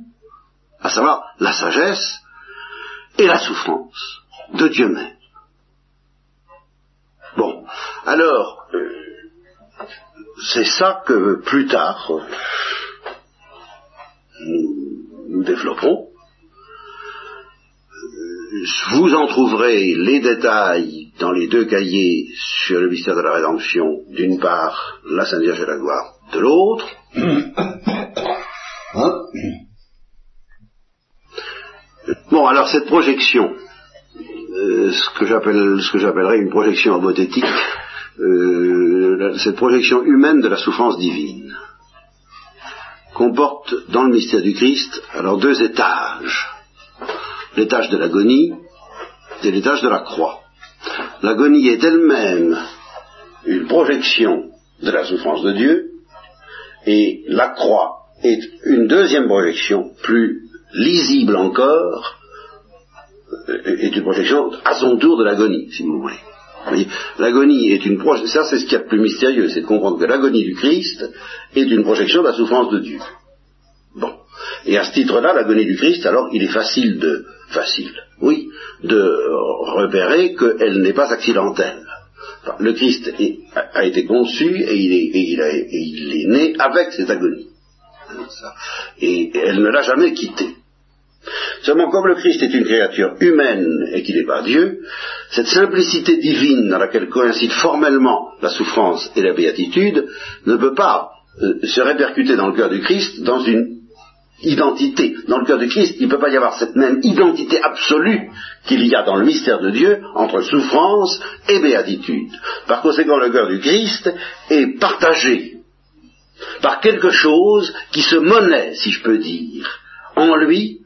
à savoir la sagesse et la souffrance de Dieu même. Bon, alors, c'est ça que plus tard nous, développerons. Vous en trouverez les détails dans les deux cahiers sur le mystère de la rédemption, d'une part la Sainte Vierge et la gloire, de l'autre. Bon, alors cette projection, euh, ce que j'appelle, ce que j'appellerais une projection homothétique, euh, cette projection humaine de la souffrance divine, comporte dans le mystère du Christ alors deux étages, l'étage de l'agonie et l'étage de la croix. L'agonie est elle-même une projection de la souffrance de Dieu, et la croix est une deuxième projection plus lisible encore est une projection à son tour de l'agonie, si vous voulez. L'agonie est une projection, ça c'est ce qu'il y a de plus mystérieux, c'est de comprendre que l'agonie du Christ est une projection de la souffrance de Dieu. Bon. Et à ce titre-là, l'agonie du Christ, alors il est facile de, facile, oui, de repérer qu'elle n'est pas accidentelle. le Christ a, été conçu et il est, et il est né avec cette agonie. Et elle ne l'a jamais quitté. Seulement, comme le Christ est une créature humaine et qu'il n'est pas Dieu, cette simplicité divine dans laquelle coïncident formellement la souffrance et la béatitude ne peut pas euh, se répercuter dans le cœur du Christ dans une identité. Dans le cœur du Christ, il ne peut pas y avoir cette même identité absolue qu'il y a dans le mystère de Dieu entre souffrance et béatitude. Par conséquent, le cœur du Christ est partagé par quelque chose qui se monnaie, si je peux dire, en lui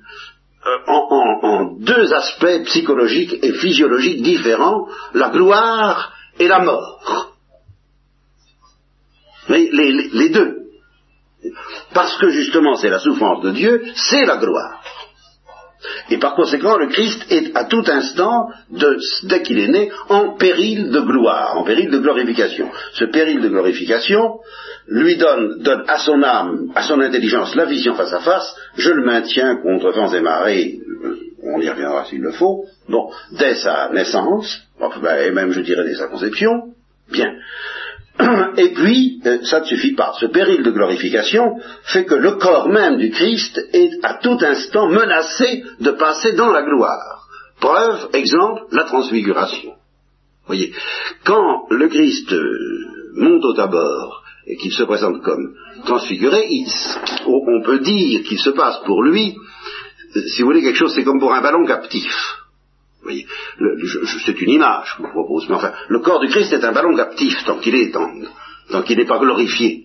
euh, en, deux aspects psychologiques et physiologiques différents, la gloire et la mort. Les, deux. Parce que justement c'est la souffrance de Dieu, c'est la gloire. Et par conséquent, le Christ est à tout instant, dès qu'il est né, en péril de gloire, en péril de glorification. Ce péril de glorification, lui donne, donne à son âme, à son intelligence la vision face à face, je le maintiens contre vents et marées, euh, on y reviendra s'il le faut, bon, dès sa naissance, et même je dirais dès sa conception, Bien. Et puis, euh, ça ne suffit pas. Ce péril de glorification fait que le corps même du Christ est à tout instant menacé de passer dans la gloire. Preuve, exemple, la transfiguration. Voyez, quand le Christ euh, monte au tabord et qu'il se présente comme transfiguré, on peut dire qu'il se passe pour lui, euh, si vous voulez quelque chose, c'est comme pour un ballon captif. Voyez, c'est une image que je vous propose, mais enfin, le corps du Christ est un ballon captif tant qu'il est, tant, qu'il n'est pas glorifié.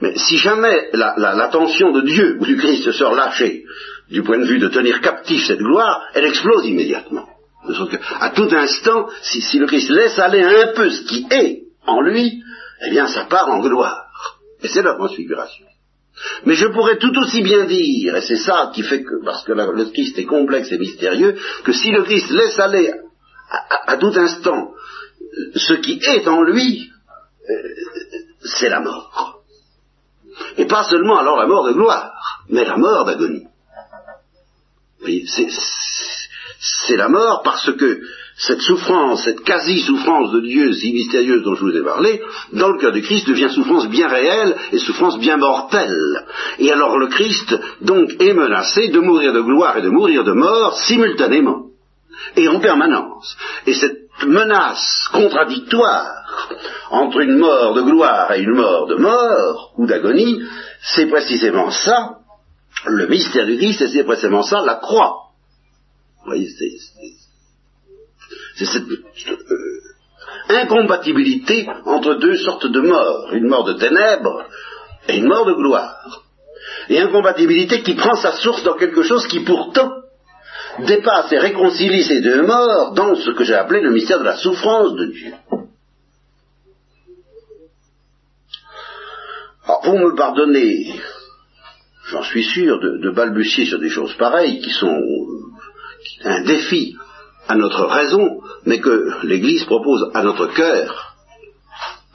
Mais si jamais l'attention de Dieu ou du Christ se relâchée du point de vue de tenir captif cette gloire, elle explose immédiatement. De sorte que, à tout instant, si, si, le Christ laisse aller un peu ce qui est en lui, eh bien, ça part en gloire. Et c'est la transfiguration. Mais je pourrais tout aussi bien dire, et c'est ça qui fait que, parce que le Christ est complexe et mystérieux, que si le Christ laisse aller à, tout instant ce qui est en lui, euh, c'est la mort. Et pas seulement alors la mort de gloire, mais la mort d'agonie. C'est la mort parce que cette souffrance, cette quasi-souffrance de Dieu si mystérieuse dont je vous ai parlé, dans le cœur du Christ devient souffrance bien réelle et souffrance bien mortelle. Et alors le Christ, donc, est menacé de mourir de gloire et de mourir de mort simultanément et en permanence. Et cette menace contradictoire entre une mort de gloire et une mort de mort ou d'agonie, c'est précisément ça, le mystère du Christ, et c'est précisément ça, la croix. Vous voyez, c'est c'est cette euh, incompatibilité entre deux sortes de morts, une mort de ténèbres et une mort de gloire. Et incompatibilité qui prend sa source dans quelque chose qui pourtant dépasse et réconcilie ces deux morts dans ce que j'ai appelé le mystère de la souffrance de Dieu. Alors, pour me pardonner, j'en suis sûr, de, balbutier sur des choses pareilles qui sont un défi à notre raison, mais que l'Église propose à notre cœur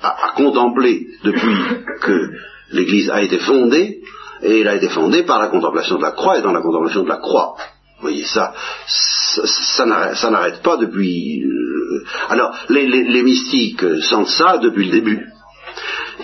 à, contempler depuis que l'Église a été fondée, et elle a été fondée par la contemplation de la croix et dans la contemplation de la croix. Vous voyez, ça, ça, n'arrête pas depuis... Euh, alors, les, mystiques sentent ça depuis le début.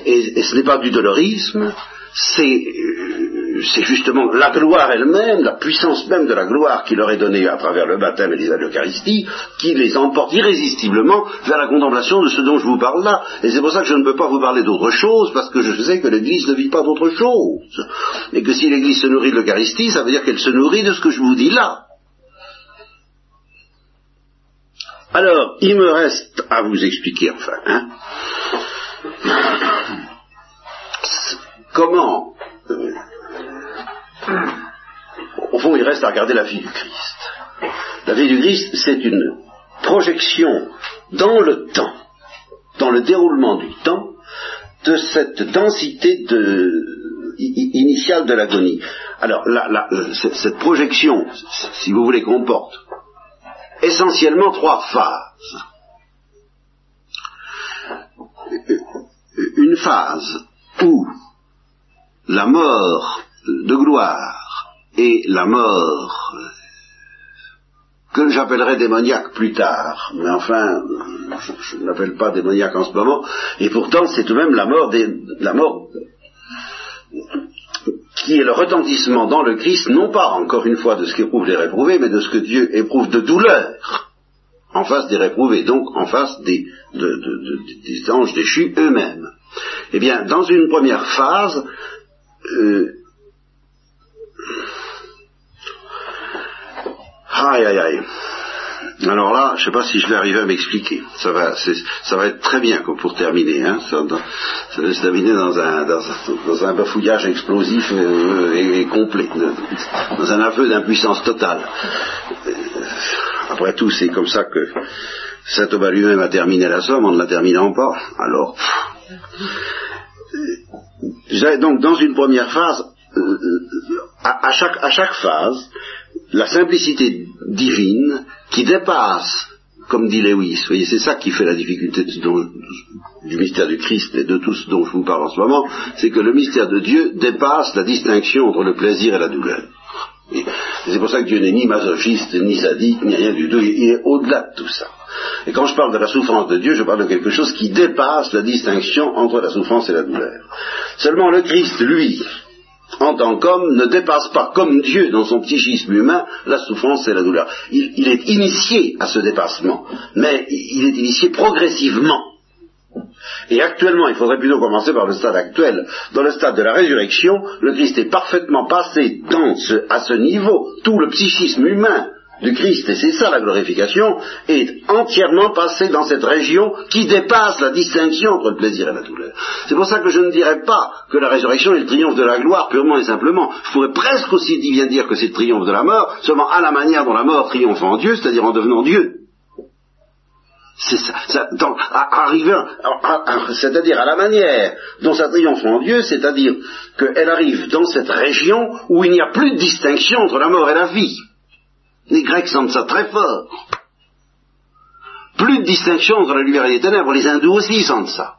Et, et ce n'est pas du dolorisme, c'est euh, c'est justement la gloire elle-même, la puissance même de la gloire qui leur est donnée à travers le baptême et les l'Eucharistie, qui les emporte irrésistiblement vers la contemplation de ce dont je vous parle là. Et c'est pour ça que je ne peux pas vous parler d'autre chose, parce que je sais que l'Église ne vit pas d'autre chose. Et que si l'Église se nourrit de l'Eucharistie, ça veut dire qu'elle se nourrit de ce que je vous dis là. Alors, il me reste à vous expliquer enfin, hein, comment euh, au fond, il reste à regarder la vie du Christ. La vie du Christ, c'est une projection dans le temps, dans le déroulement du temps, de cette densité initiale de l'agonie. Alors, cette projection, si vous voulez, comporte essentiellement trois phases. Une phase où la mort de gloire et la mort que j'appellerai démoniaque plus tard, mais enfin, je, ne l'appelle pas démoniaque en ce moment, et pourtant c'est tout de même la mort, la mort qui est le retentissement dans le Christ, non pas encore une fois de ce qu'éprouvent les réprouvés, mais de ce que Dieu éprouve de douleur en face des réprouvés, donc en face des, des anges déchus eux-mêmes. Eh bien, dans une première phase, Aïe, aïe, aïe. Alors là, je ne sais pas si je vais arriver à m'expliquer. Ça va, ça va être très bien pour terminer. Hein. Ça, va se terminer dans un, bafouillage explosif euh, et, complet, dans un aveu d'impuissance totale. Euh, après tout, c'est comme ça que saint Thomas lui-même a terminé la somme en ne la terminant pas. Alors, donc dans une première phase, à, chaque, à chaque phase, la simplicité divine qui dépasse, comme dit Lewis, voyez, c'est ça qui fait la difficulté du mystère du Christ et de tout ce dont je vous parle en ce moment, c'est que le mystère de Dieu dépasse la distinction entre le plaisir et la douleur. C'est pour ça que Dieu n'est ni masochiste, ni sadique, ni rien du tout, il est au-delà de tout ça. Et quand je parle de la souffrance de Dieu, je parle de quelque chose qui dépasse la distinction entre la souffrance et la douleur. Seulement le Christ, lui, en tant qu'homme, ne dépasse pas comme Dieu dans son psychisme humain la souffrance et la douleur. Il, est initié à ce dépassement, mais il est initié progressivement. Et actuellement, il faudrait plutôt commencer par le stade actuel. Dans le stade de la résurrection, le Christ est parfaitement passé à ce niveau. Tout le psychisme humain du Christ, et c'est ça la glorification, est entièrement passé dans cette région qui dépasse la distinction entre le plaisir et la douleur. C'est pour ça que je ne dirais pas que la résurrection est le triomphe de la gloire purement et simplement. Je pourrais presque aussi bien dire que c'est le triomphe de la mort, seulement à la manière dont la mort triomphe en Dieu, c'est-à-dire en devenant Dieu. C'est ça, ça arrivant, c'est-à-dire à la manière dont ça triomphe en Dieu, c'est-à-dire qu'elle arrive dans cette région où il n'y a plus de distinction entre la mort et la vie. Les Grecs sentent ça très fort. Plus de distinction entre la lumière et les ténèbres, les hindous aussi sentent ça.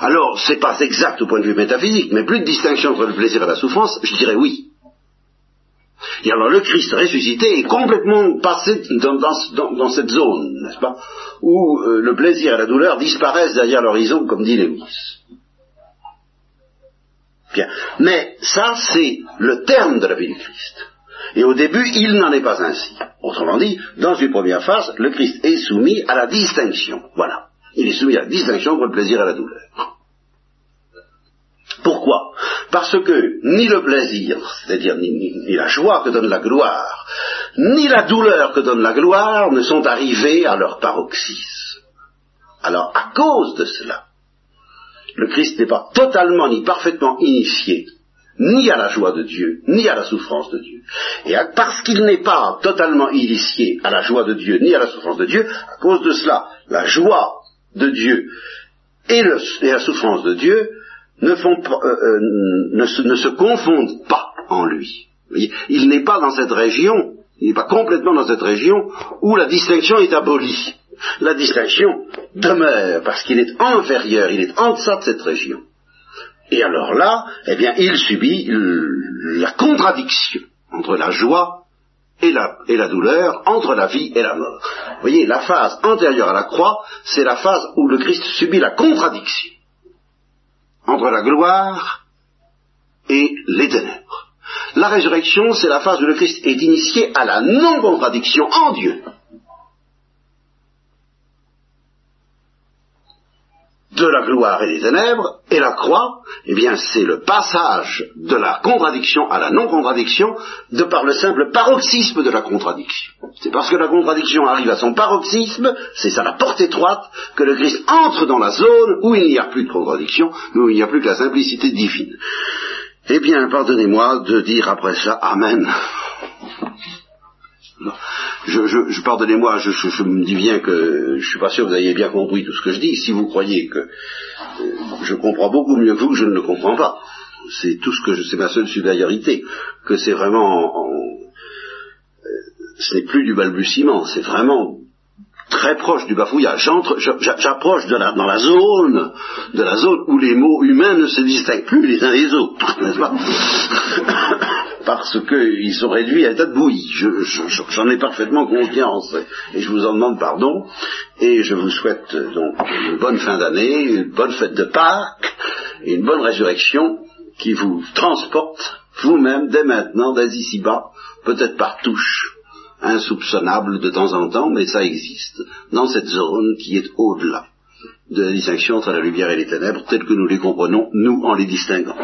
Alors, c'est pas exact au point de vue métaphysique, mais plus de distinction entre le plaisir et la souffrance, je dirais oui. Et alors le Christ ressuscité est complètement passé dans, cette zone, n'est-ce pas, où euh, le plaisir et la douleur disparaissent derrière l'horizon, comme dit Lewis. Bien. Mais ça, c'est le terme de la vie du Christ. Et au début, il n'en est pas ainsi. Autrement dit, dans une première phase, le Christ est soumis à la distinction. Voilà. Il est soumis à la distinction entre le plaisir et la douleur. Pourquoi? Parce que ni le plaisir, c'est-à-dire ni, la joie que donne la gloire, ni la douleur que donne la gloire ne sont arrivés à leur paroxysme. Alors, à cause de cela, le Christ n'est pas totalement ni parfaitement initié ni à la joie de Dieu, ni à la souffrance de Dieu. Et parce qu'il n'est pas totalement initié à la joie de Dieu, ni à la souffrance de Dieu, à cause de cela, la joie de Dieu et, la souffrance de Dieu euh, euh, ne, se, ne, se, confondent pas en lui. Il n'est pas dans cette région, il n'est pas complètement dans cette région où la distinction est abolie. La distinction demeure parce qu'il est inférieur, il est en deçà de cette région. Et alors là, eh bien, il subit la contradiction entre la joie et la, et la, douleur, entre la vie et la mort. Vous voyez, la phase antérieure à la croix, c'est la phase où le Christ subit la contradiction entre la gloire et les ténèbres. La résurrection, c'est la phase où le Christ est initié à la non-contradiction en Dieu. De la gloire et des ténèbres, et la croix, eh bien, c'est le passage de la contradiction à la non-contradiction de par le simple paroxysme de la contradiction. C'est parce que la contradiction arrive à son paroxysme, c'est ça la porte étroite, que le Christ entre dans la zone où il n'y a plus de contradiction, où il n'y a plus que la simplicité divine. Eh bien, pardonnez-moi de dire après ça Amen je, pardonnez-moi, je, me dis bien que je suis pas sûr que vous ayez bien compris tout ce que je dis. Si vous croyez que euh, je comprends beaucoup mieux que vous, je ne le comprends pas. C'est tout ce que je, c'est ma seule supériorité, que c'est vraiment, euh, ce n'est plus du balbutiement, c'est vraiment très proche du bafouillage. J'approche dans la zone, de la zone où les mots humains ne se distinguent plus les uns des autres, Parce qu'ils sont réduits à un de bouillie. J'en ai parfaitement confiance et je vous en demande pardon. Et je vous souhaite donc une bonne fin d'année, une bonne fête de Pâques et une bonne résurrection qui vous transporte vous-même dès maintenant, dès ici-bas, peut-être par touche insoupçonnable de temps en temps, mais ça existe, dans cette zone qui est au-delà de la distinction entre la lumière et les ténèbres, telles que nous les comprenons, nous, en les distinguant.